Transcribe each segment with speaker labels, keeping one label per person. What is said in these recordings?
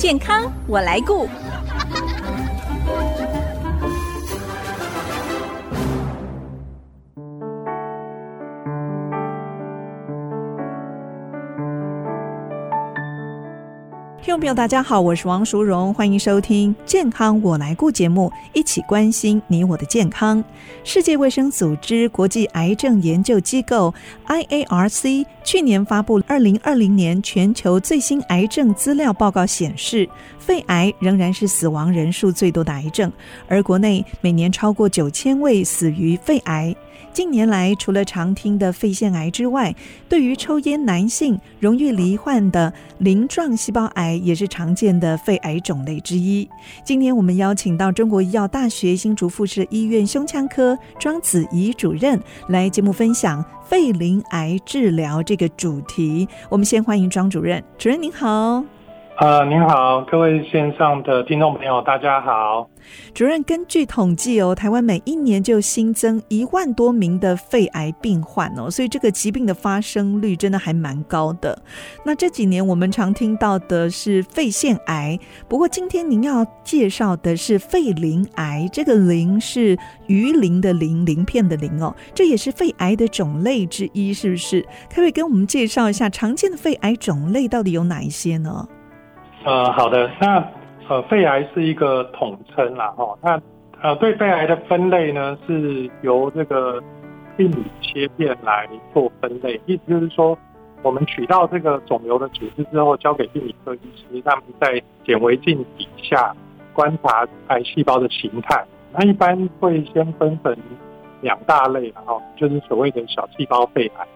Speaker 1: 健康我来顾。众朋友，大家好，我是王淑荣，欢迎收听《健康我来顾》节目，一起关心你我的健康。世界卫生组织国际癌症研究机构 IARC 去年发布二零二零年全球最新癌症资料报告显示，肺癌仍然是死亡人数最多的癌症，而国内每年超过九千位死于肺癌。近年来，除了常听的肺腺癌之外，对于抽烟男性容易罹患的鳞状细胞癌，也是常见的肺癌种类之一。今天我们邀请到中国医药大学新竹附设医院胸腔科庄子怡主任来节目分享肺鳞癌治疗这个主题。我们先欢迎庄主任，主任您好。
Speaker 2: 呃，您好，各位线上的听众朋友，大家好。
Speaker 1: 主任，根据统计哦，台湾每一年就新增一万多名的肺癌病患哦，所以这个疾病的发生率真的还蛮高的。那这几年我们常听到的是肺腺癌，不过今天您要介绍的是肺鳞癌，这个鳞是鱼鳞的鳞，鳞片的鳞哦，这也是肺癌的种类之一，是不是？可不可以跟我们介绍一下常见的肺癌种类到底有哪一些呢？
Speaker 2: 呃，好的，那呃，肺癌是一个统称啦，哈，那呃，对肺癌的分类呢，是由这个病理切片来做分类，意思就是说，我们取到这个肿瘤的组织之后，交给病理科医师，他们在显微镜底下观察癌细胞的形态，那一般会先分成两大类，然后就是所谓的小细胞肺癌，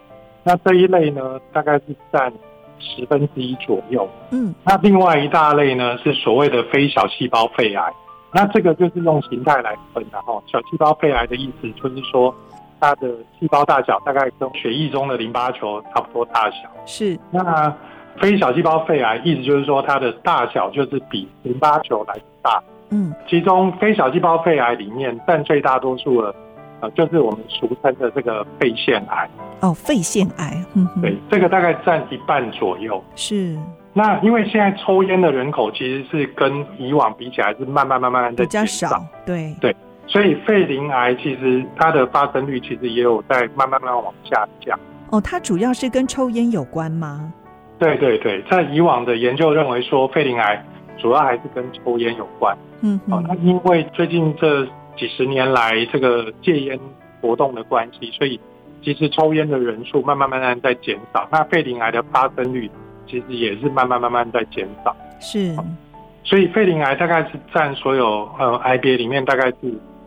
Speaker 2: 那这一类呢，大概是占。十分之一左右，嗯，那另外一大类呢，是所谓的非小细胞肺癌，那这个就是用形态来分的哈。小细胞肺癌的意思就是说，它的细胞大小大概跟血液中的淋巴球差不多大小，
Speaker 1: 是。
Speaker 2: 那非小细胞肺癌意思就是说，它的大小就是比淋巴球来大，嗯，其中非小细胞肺癌里面占最大多数的。就是我们俗称的这个肺腺癌
Speaker 1: 哦，肺腺癌，嗯，
Speaker 2: 对，这个大概占一半左右。
Speaker 1: 是，
Speaker 2: 那因为现在抽烟的人口其实是跟以往比起来是慢慢慢慢的减少，
Speaker 1: 对
Speaker 2: 对，所以肺鳞癌其实它的发生率其实也有在慢慢慢慢往下降。
Speaker 1: 哦，它主要是跟抽烟有关吗？
Speaker 2: 对对对，在以往的研究认为说肺鳞癌主要还是跟抽烟有关。嗯，哦，那因为最近这。几十年来，这个戒烟活动的关系，所以其实抽烟的人数慢慢慢慢在减少。那肺鳞癌的发生率其实也是慢慢慢慢在减少。
Speaker 1: 是，
Speaker 2: 所以肺鳞癌大概是占所有呃癌别里面大概是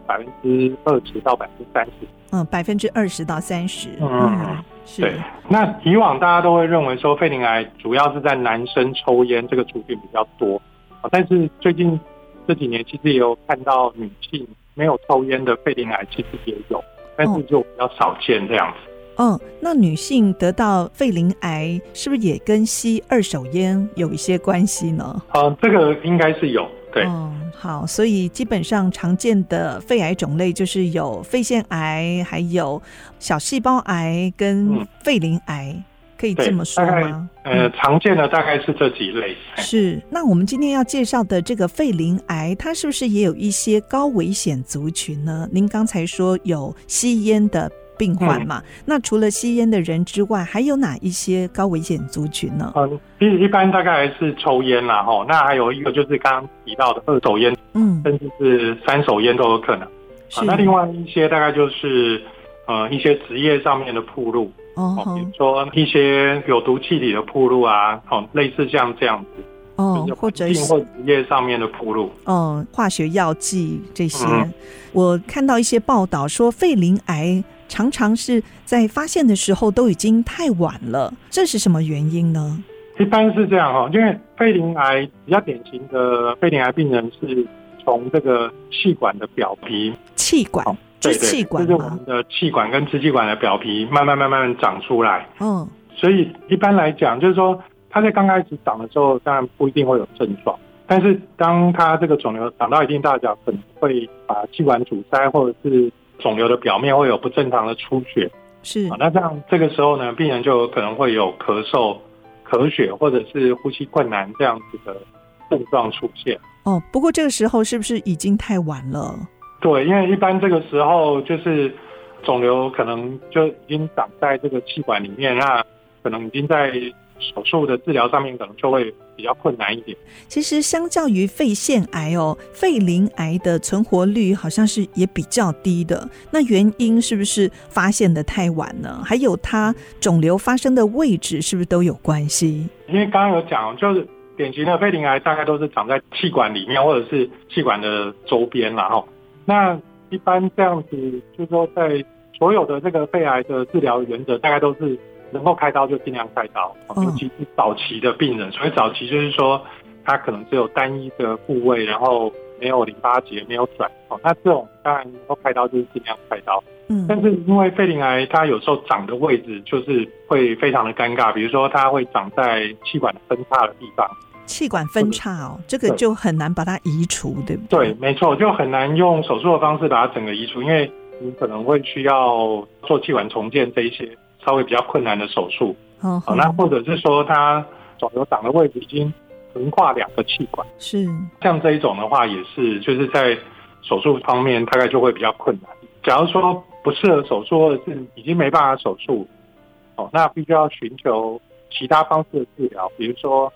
Speaker 2: 百分之二十到百分之三十。
Speaker 1: 嗯，百分之二十到三十。
Speaker 2: 嗯，嗯是。对。那以往大家都会认为说肺鳞癌主要是在男生抽烟这个族群比较多，但是最近这几年其实也有看到女性。没有抽烟的肺鳞癌其实也有，但是就比较少见这样子。
Speaker 1: 嗯、哦，那女性得到肺鳞癌是不是也跟吸二手烟有一些关系呢？
Speaker 2: 嗯，这个应该是有。对，
Speaker 1: 嗯，好，所以基本上常见的肺癌种类就是有肺腺癌，还有小细胞癌跟肺鳞癌。嗯可以这么说吗？
Speaker 2: 呃，常见的大概是这几类。
Speaker 1: 是，那我们今天要介绍的这个肺鳞癌，它是不是也有一些高危险族群呢？您刚才说有吸烟的病患嘛？嗯、那除了吸烟的人之外，还有哪一些高危险族群呢？
Speaker 2: 嗯，一一般大概是抽烟啦，哈。那还有一个就是刚刚提到的二手烟，嗯，甚至是三手烟都有可能。是。那另外一些大概就是呃一些职业上面的暴露。哦，比如说一些有毒气体的铺路啊，哦，类似像这样子，
Speaker 1: 哦，或者是
Speaker 2: 或职业上面的铺路，
Speaker 1: 哦，化学药剂这些，嗯、我看到一些报道说，肺鳞癌常常是在发现的时候都已经太晚了，这是什么原因呢？
Speaker 2: 一般是这样哈，因为肺鳞癌比较典型的肺鳞癌病人是从这个气管的表皮，
Speaker 1: 气管。
Speaker 2: 对对，气管就是我们的气管跟支气管的表皮慢慢慢慢长出来。嗯，所以一般来讲，就是说它在刚开始长的时候，当然不一定会有症状。但是当它这个肿瘤长到一定大小，可能会把气管阻塞，或者是肿瘤的表面会有不正常的出血。
Speaker 1: 是
Speaker 2: 啊，那这样这个时候呢，病人就有可能会有咳嗽、咳血，或者是呼吸困难这样子的症状出现。
Speaker 1: 哦，不过这个时候是不是已经太晚了？
Speaker 2: 对，因为一般这个时候就是肿瘤可能就已经长在这个气管里面，那可能已经在。手术的治疗上面可能就会比较困难一点。
Speaker 1: 其实相较于肺腺癌哦，肺鳞癌的存活率好像是也比较低的。那原因是不是发现的太晚呢？还有它肿瘤发生的位置是不是都有关系？
Speaker 2: 因为刚刚有讲，就是典型的肺鳞癌大概都是长在气管里面或者是气管的周边啦。哈。那一般这样子，就是说在所有的这个肺癌的治疗原则，大概都是。能够开刀就尽量开刀，尤其是早期的病人。所以早期就是说，他可能只有单一的部位，然后没有淋巴结，没有转。哦，那这种当然能够开刀就是尽量开刀。嗯，但是因为肺鳞癌它有时候长的位置就是会非常的尴尬，比如说它会长在气管分叉的地方。
Speaker 1: 气管分叉哦，这个就很难把它移除，对不对？
Speaker 2: 对，没错，就很难用手术的方式把它整个移除，因为你可能会需要做气管重建这一些。稍微比较困难的手术，哦，那或者是说它肿瘤长的位置已经横跨两个气管，
Speaker 1: 是
Speaker 2: 像这一种的话，也是就是在手术方面大概就会比较困难。假如说不适合手术，或者是已经没办法手术，哦，那必须要寻求其他方式的治疗，比如说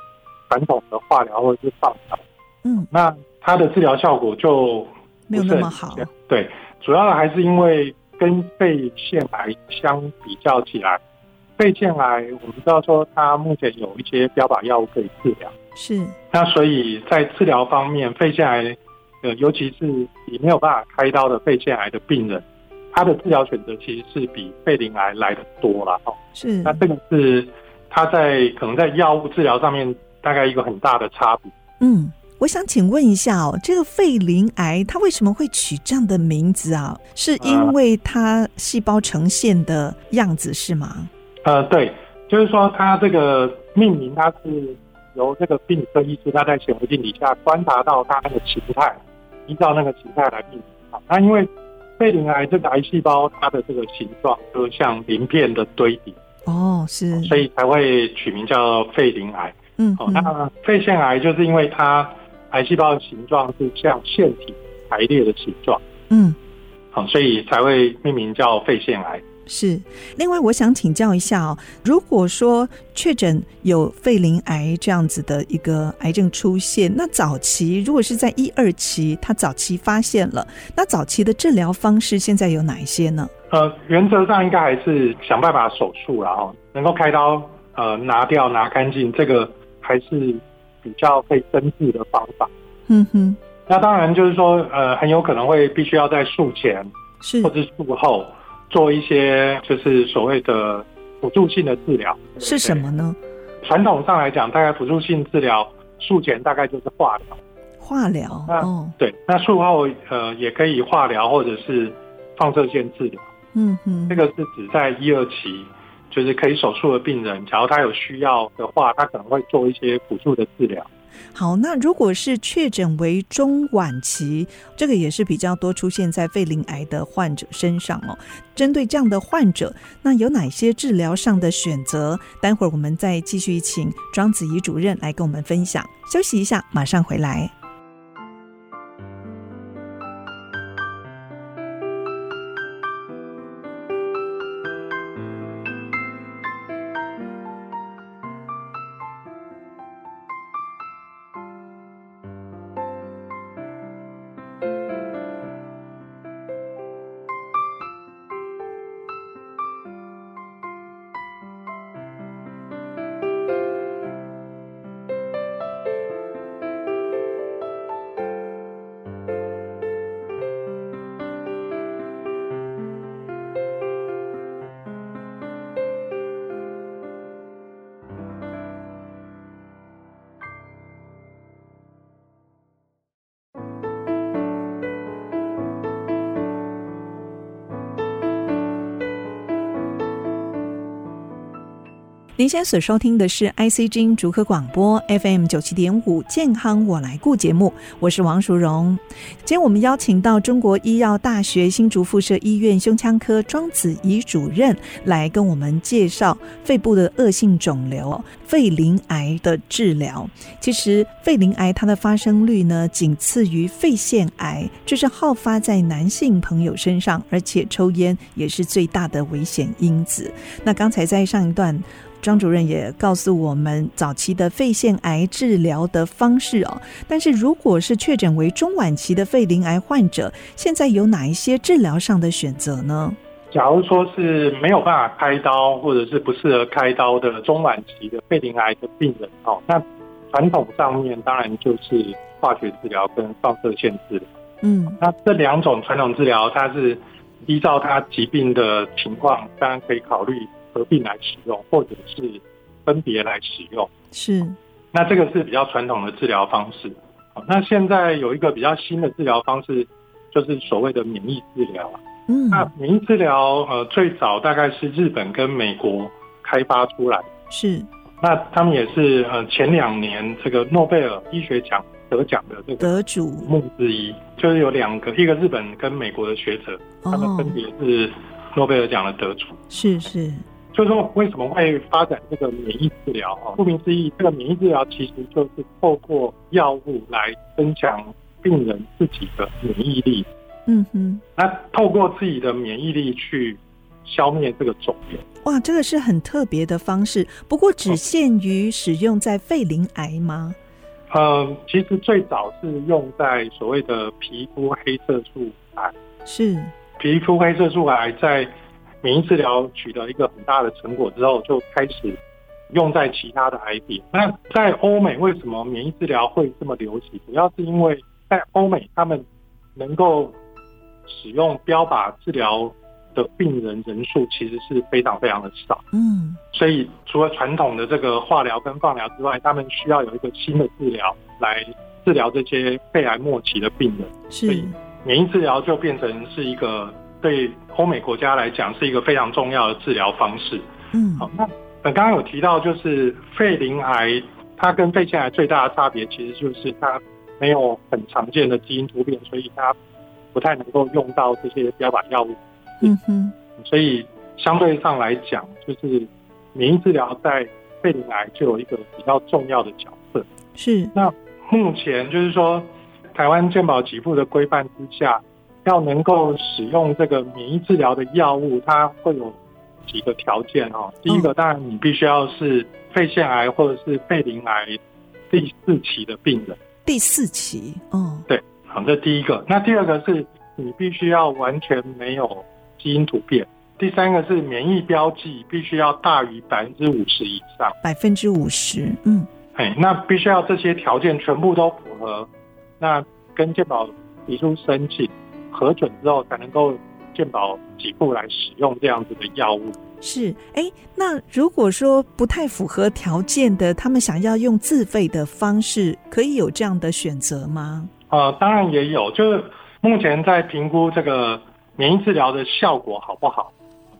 Speaker 2: 传统的化疗或者是放疗，嗯，那它的治疗效果就
Speaker 1: 没有那么好。
Speaker 2: 对，主要的还是因为。跟肺腺癌相比较起来，肺腺癌我们知道说它目前有一些标靶药物可以治疗，
Speaker 1: 是。
Speaker 2: 那所以在治疗方面，肺腺癌呃，尤其是你没有办法开刀的肺腺癌的病人，他的治疗选择其实是比肺鳞癌来的多了哦。
Speaker 1: 是。
Speaker 2: 那这个是他在可能在药物治疗上面大概一个很大的差别。
Speaker 1: 嗯。我想请问一下哦，这个肺鳞癌它为什么会取这样的名字啊？是因为它细胞呈现的样子是吗？
Speaker 2: 呃，对，就是说它这个命名，它是由这个病理科医师他在显微镜底下观察到它那个形态，依照那个形态来命名。那因为肺鳞癌这个癌细胞它的这个形状就像鳞片的堆叠
Speaker 1: 哦，是，
Speaker 2: 所以才会取名叫肺鳞癌。嗯，好，那肺腺癌就是因为它。癌细胞的形状是像腺体排列的形状，嗯，好，所以才会命名叫肺腺癌。
Speaker 1: 是。另外，我想请教一下哦，如果说确诊有肺鳞癌这样子的一个癌症出现，那早期如果是在一二期，他早期发现了，那早期的治疗方式现在有哪一些呢？
Speaker 2: 呃，原则上应该还是想办法手术，然后能够开刀，呃，拿掉拿干净，这个还是。比较可以根治的方法，嗯哼，那当然就是说，呃，很有可能会必须要在术前是。或者术后做一些就是所谓的辅助性的治疗，
Speaker 1: 是什么呢？
Speaker 2: 传统上来讲，大概辅助性治疗术前大概就是化疗，
Speaker 1: 化疗，哦，
Speaker 2: 对，那术后呃也可以化疗或者是放射线治疗，嗯哼，这个是指在一二期。就是可以手术的病人，假如他有需要的话，他可能会做一些辅助的治疗。
Speaker 1: 好，那如果是确诊为中晚期，这个也是比较多出现在肺鳞癌的患者身上哦。针对这样的患者，那有哪些治疗上的选择？待会儿我们再继续请庄子怡主任来跟我们分享。休息一下，马上回来。您现在所收听的是 ICG 逐科广播 FM 九七点五健康我来顾节目，我是王淑荣。今天我们邀请到中国医药大学新竹附设医院胸腔科庄子怡主任来跟我们介绍肺部的恶性肿瘤肺鳞癌的治疗。其实肺鳞癌它的发生率呢，仅次于肺腺癌，就是好发在男性朋友身上，而且抽烟也是最大的危险因子。那刚才在上一段。庄主任也告诉我们早期的肺腺癌治疗的方式哦，但是如果是确诊为中晚期的肺鳞癌患者，现在有哪一些治疗上的选择呢？
Speaker 2: 假如说是没有办法开刀，或者是不适合开刀的中晚期的肺鳞癌的病人哦，那传统上面当然就是化学治疗跟放射线治疗。嗯，那这两种传统治疗，它是依照他疾病的情况，当然可以考虑。合并来使用，或者是分别来使用，
Speaker 1: 是。
Speaker 2: 那这个是比较传统的治疗方式。好，那现在有一个比较新的治疗方式，就是所谓的免疫治疗。嗯，那免疫治疗呃，最早大概是日本跟美国开发出来。
Speaker 1: 是。
Speaker 2: 那他们也是呃前两年这个诺贝尔医学奖得奖的这个
Speaker 1: 得主
Speaker 2: 目之一，就是有两个，一个日本跟美国的学者，他们分别是诺贝尔奖的得主。
Speaker 1: 是是。
Speaker 2: 就是说，为什么会发展这个免疫治疗？哈，顾名思义，这个免疫治疗其实就是透过药物来增强病人自己的免疫力。嗯哼，那透过自己的免疫力去消灭这个肿瘤。
Speaker 1: 哇，这个是很特别的方式。不过，只限于使用在肺鳞癌吗？
Speaker 2: 嗯，其实最早是用在所谓的皮肤黑色素癌。
Speaker 1: 是，
Speaker 2: 皮肤黑色素癌在。免疫治疗取得一个很大的成果之后，就开始用在其他的癌点。那在欧美，为什么免疫治疗会这么流行？主要是因为在欧美，他们能够使用标靶治疗的病人人数其实是非常非常的少。嗯，所以除了传统的这个化疗跟放疗之外，他们需要有一个新的治疗来治疗这些肺癌末期的病人。
Speaker 1: 是，
Speaker 2: 所以免疫治疗就变成是一个。对欧美国家来讲，是一个非常重要的治疗方式。嗯，好，那刚刚有提到，就是肺鳞癌，它跟肺腺癌最大的差别，其实就是它没有很常见的基因突变，所以它不太能够用到这些标靶药物。嗯哼，所以相对上来讲，就是免疫治疗在肺鳞癌就有一个比较重要的角色。
Speaker 1: 是，
Speaker 2: 那目前就是说，台湾健保给付的规范之下。要能够使用这个免疫治疗的药物，它会有几个条件哦。第一个，当然你必须要是肺腺癌或者是肺鳞癌第四期的病人。
Speaker 1: 第四期，嗯，
Speaker 2: 对，好，这第一个。那第二个是你必须要完全没有基因突变。第三个是免疫标记必须要大于百分之五十以上。
Speaker 1: 百分之五十，嗯，
Speaker 2: 哎，那必须要这些条件全部都符合，那跟健保提出申请。核准之后才能够健保给付来使用这样子的药物。
Speaker 1: 是，哎，那如果说不太符合条件的，他们想要用自费的方式，可以有这样的选择吗？
Speaker 2: 呃，当然也有，就是目前在评估这个免疫治疗的效果好不好，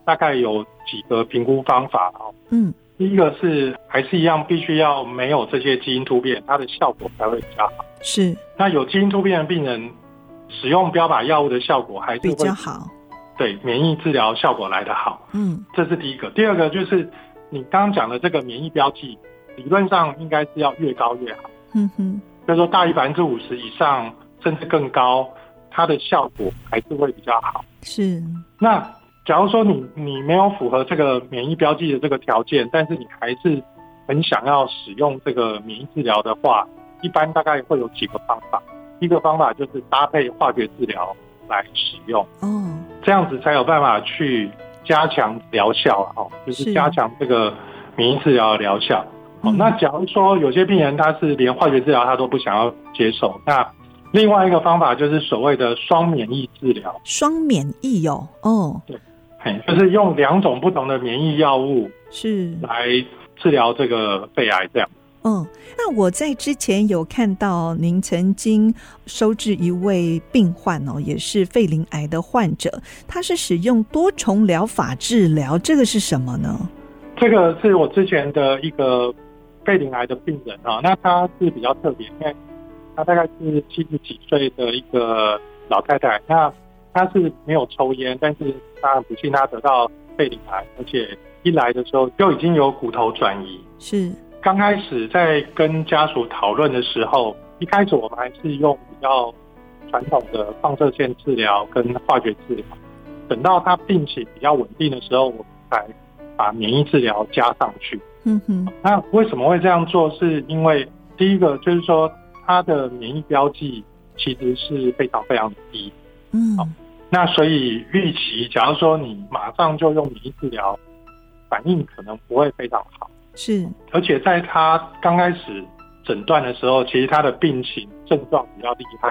Speaker 2: 大概有几个评估方法哦。嗯，第一个是还是一样，必须要没有这些基因突变，它的效果才会比较好。
Speaker 1: 是，
Speaker 2: 那有基因突变的病人。使用标靶药物的效果还是
Speaker 1: 比较好，
Speaker 2: 对免疫治疗效果来得好。嗯，这是第一个。第二个就是你刚刚讲的这个免疫标记，理论上应该是要越高越好。嗯哼，就是说大于百分之五十以上，甚至更高，它的效果还是会比较好。
Speaker 1: 是。
Speaker 2: 那假如说你你没有符合这个免疫标记的这个条件，但是你还是很想要使用这个免疫治疗的话，一般大概会有几个方法。一个方法就是搭配化学治疗来使用，哦，这样子才有办法去加强疗效啊，哦，就是加强这个免疫治疗的疗效。哦，那假如说有些病人他是连化学治疗他都不想要接受，那另外一个方法就是所谓的双免疫治疗。
Speaker 1: 双免疫哟，哦，
Speaker 2: 对，就是用两种不同的免疫药物是。来治疗这个肺癌这样。
Speaker 1: 嗯，那我在之前有看到您曾经收治一位病患哦，也是肺鳞癌的患者，他是使用多重疗法治疗，这个是什么呢？
Speaker 2: 这个是我之前的一个肺鳞癌的病人啊，那他是比较特别，因为他大概是七十几岁的一个老太太，那他是没有抽烟，但是他很不幸他得到肺鳞癌，而且一来的时候就已经有骨头转移。
Speaker 1: 是
Speaker 2: 刚开始在跟家属讨论的时候，一开始我们还是用比较传统的放射线治疗跟化学治疗，等到他病情比较稳定的时候，我们才把免疫治疗加上去。
Speaker 1: 嗯哼，
Speaker 2: 那为什么会这样做？是因为第一个就是说，他的免疫标记其实是非常非常低。
Speaker 1: 嗯，
Speaker 2: 好，那所以预期，假如说你马上就用免疫治疗，反应可能不会非常好。
Speaker 1: 是，
Speaker 2: 而且在他刚开始诊断的时候，其实他的病情症状比较厉害。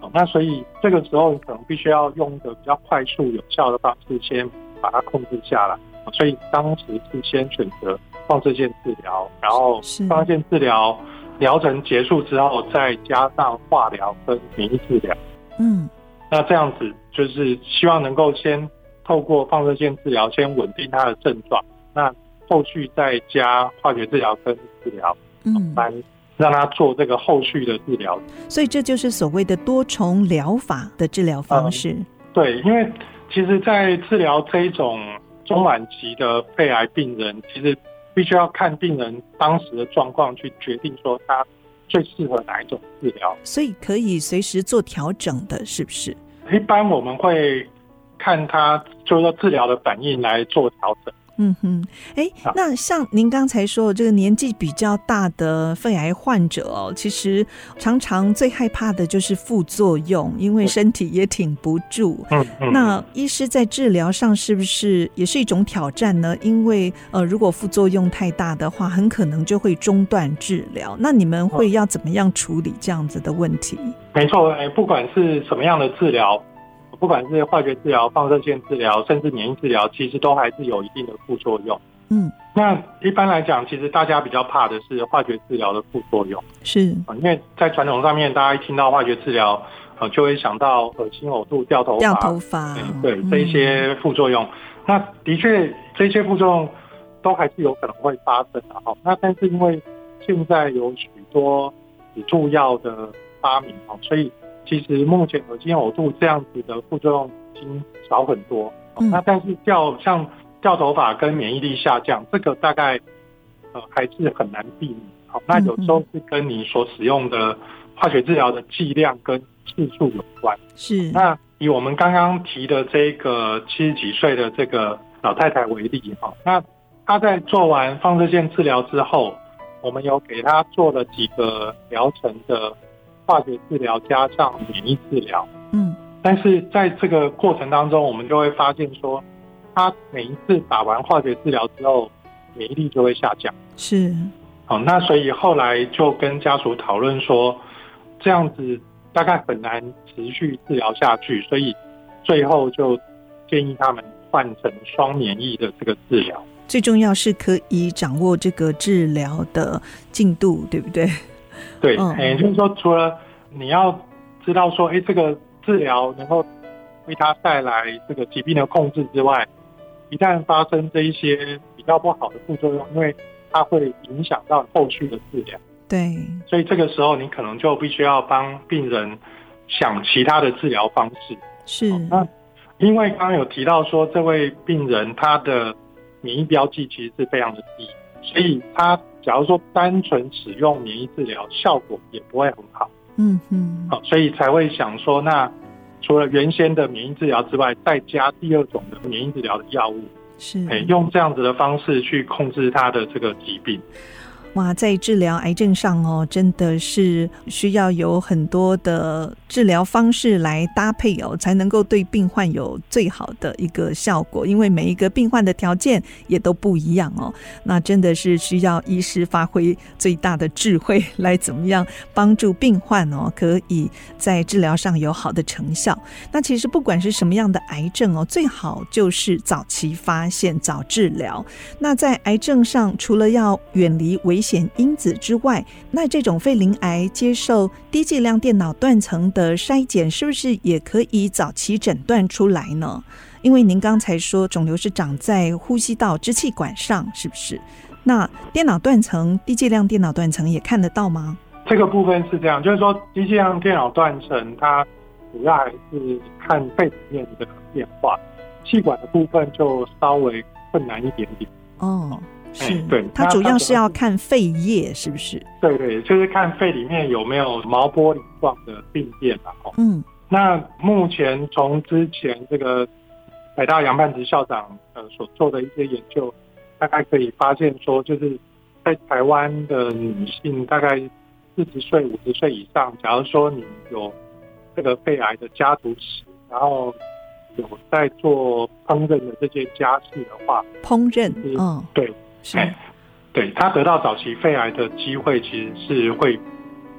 Speaker 2: 哦那所以这个时候可能必须要用一个比较快速有效的方式，先把它控制下来。所以当时是先选择放射线治疗，然后放射线治疗疗程结束之后，再加上化疗跟免疫治疗。
Speaker 1: 嗯，
Speaker 2: 那这样子就是希望能够先透过放射线治疗先稳定他的症状，那后续再加化学治疗跟治疗，
Speaker 1: 嗯，
Speaker 2: 来让他做这个后续的治疗。
Speaker 1: 所以这就是所谓的多重疗法的治疗方式。
Speaker 2: 嗯，对，因为其实，在治疗这一种。中晚期的肺癌病人，其实必须要看病人当时的状况去决定说他最适合哪一种治疗，
Speaker 1: 所以可以随时做调整的，是不是？
Speaker 2: 一般我们会看他就是说治疗的反应来做调整。
Speaker 1: 嗯哼，哎，那像您刚才说的这个年纪比较大的肺癌患者哦，其实常常最害怕的就是副作用，因为身体也挺不住。
Speaker 2: 嗯嗯。
Speaker 1: 那医师在治疗上是不是也是一种挑战呢？因为呃，如果副作用太大的话，很可能就会中断治疗。那你们会要怎么样处理这样子的问题？
Speaker 2: 没错，哎，不管是什么样的治疗。不管是化学治疗、放射线治疗，甚至免疫治疗，其实都还是有一定的副作用。
Speaker 1: 嗯，
Speaker 2: 那一般来讲，其实大家比较怕的是化学治疗的副作用。
Speaker 1: 是
Speaker 2: 啊，因为在传统上面，大家一听到化学治疗，呃，就会想到恶心、呕吐、掉头发、
Speaker 1: 掉头发，
Speaker 2: 对，对这一些副作用。嗯、那的确，这些副作用都还是有可能会发生的哈。那但是因为现在有许多止吐药的发明哈，所以。其实目前恶心呕吐这样子的副作用已经少很多，
Speaker 1: 嗯、
Speaker 2: 那但是掉像掉头发跟免疫力下降，这个大概呃还是很难避免。好，那有时候是跟你所使用的化学治疗的剂量跟次数有关。
Speaker 1: 是。
Speaker 2: 那以我们刚刚提的这个七十几岁的这个老太太为例哈，那她在做完放射线治疗之后，我们有给她做了几个疗程的。化学治疗加上免疫治疗，
Speaker 1: 嗯，
Speaker 2: 但是在这个过程当中，我们就会发现说，他每一次打完化学治疗之后，免疫力就会下降。
Speaker 1: 是，
Speaker 2: 好，那所以后来就跟家属讨论说，这样子大概很难持续治疗下去，所以最后就建议他们换成双免疫的这个治疗。
Speaker 1: 最重要是可以掌握这个治疗的进度，对不对？
Speaker 2: 对，也就是说，除了你要知道说，哎，这个治疗能够为他带来这个疾病的控制之外，一旦发生这一些比较不好的副作用，因为它会影响到后续的治疗。
Speaker 1: 对，
Speaker 2: 所以这个时候你可能就必须要帮病人想其他的治疗方式。
Speaker 1: 是，
Speaker 2: 那因为刚刚有提到说，这位病人他的免疫标记其实是非常的低，所以他。假如说单纯使用免疫治疗，效果也不会很好。
Speaker 1: 嗯嗯，
Speaker 2: 好，所以才会想说，那除了原先的免疫治疗之外，再加第二种的免疫治疗的药物，
Speaker 1: 是，
Speaker 2: 用这样子的方式去控制他的这个疾病。
Speaker 1: 哇，在治疗癌症上哦，真的是需要有很多的治疗方式来搭配哦，才能够对病患有最好的一个效果。因为每一个病患的条件也都不一样哦，那真的是需要医师发挥最大的智慧来怎么样帮助病患哦，可以在治疗上有好的成效。那其实不管是什么样的癌症哦，最好就是早期发现、早治疗。那在癌症上，除了要远离危险因子之外，那这种肺鳞癌接受低剂量电脑断层的筛检，是不是也可以早期诊断出来呢？因为您刚才说肿瘤是长在呼吸道支气管上，是不是？那电脑断层、低剂量电脑断层也看得到吗？
Speaker 2: 这个部分是这样，就是说低剂量电脑断层它主要还是看肺里面的变化，气管的部分就稍微困难一点点。
Speaker 1: 哦，是，
Speaker 2: 哎、对，
Speaker 1: 它主要是要看肺叶，是不是？
Speaker 2: 对对，就是看肺里面有没有毛玻璃状的病变啊。
Speaker 1: 嗯，
Speaker 2: 那目前从之前这个北大杨泮池校长呃所做的一些研究。大概可以发现说，就是在台湾的女性，大概四十岁、五十岁以上，假如说你有这个肺癌的家族史，然后有在做烹饪的这些家事的话，
Speaker 1: 烹饪，
Speaker 2: 嗯，对，
Speaker 1: 是，
Speaker 2: 对，他得到早期肺癌的机会其实是会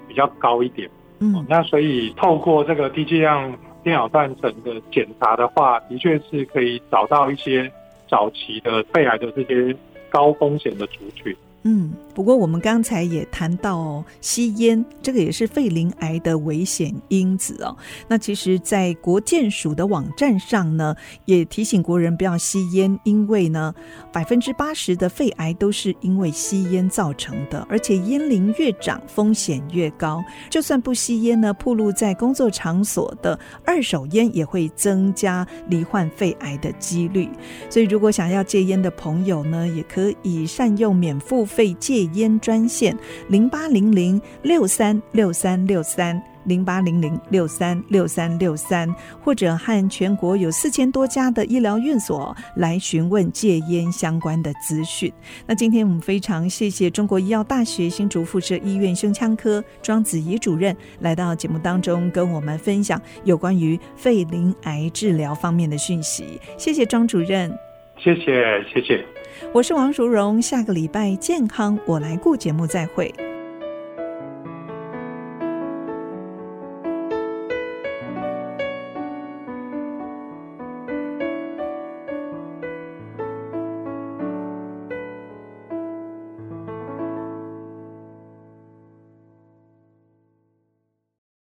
Speaker 2: 比较高一点。
Speaker 1: 嗯，
Speaker 2: 那所以透过这个低剂量电脑断层的检查的话，的确是可以找到一些。早期的肺癌的这些高风险的族群。
Speaker 1: 嗯，不过我们刚才也谈到哦，吸烟这个也是肺鳞癌的危险因子哦。那其实，在国健署的网站上呢，也提醒国人不要吸烟，因为呢，百分之八十的肺癌都是因为吸烟造成的，而且烟龄越长，风险越高。就算不吸烟呢，暴露在工作场所的二手烟也会增加罹患肺癌的几率。所以，如果想要戒烟的朋友呢，也可以善用免付肺戒烟专线零八零零六三六三六三零八零零六三六三六三，或者和全国有四千多家的医疗院所来询问戒烟相关的资讯。那今天我们非常谢谢中国医药大学新竹附设医院胸腔科庄子怡主任来到节目当中，跟我们分享有关于肺鳞癌治疗方面的讯息。谢谢庄主任，
Speaker 2: 谢谢谢谢。
Speaker 1: 我是王淑荣，下个礼拜健康我来顾节目再会。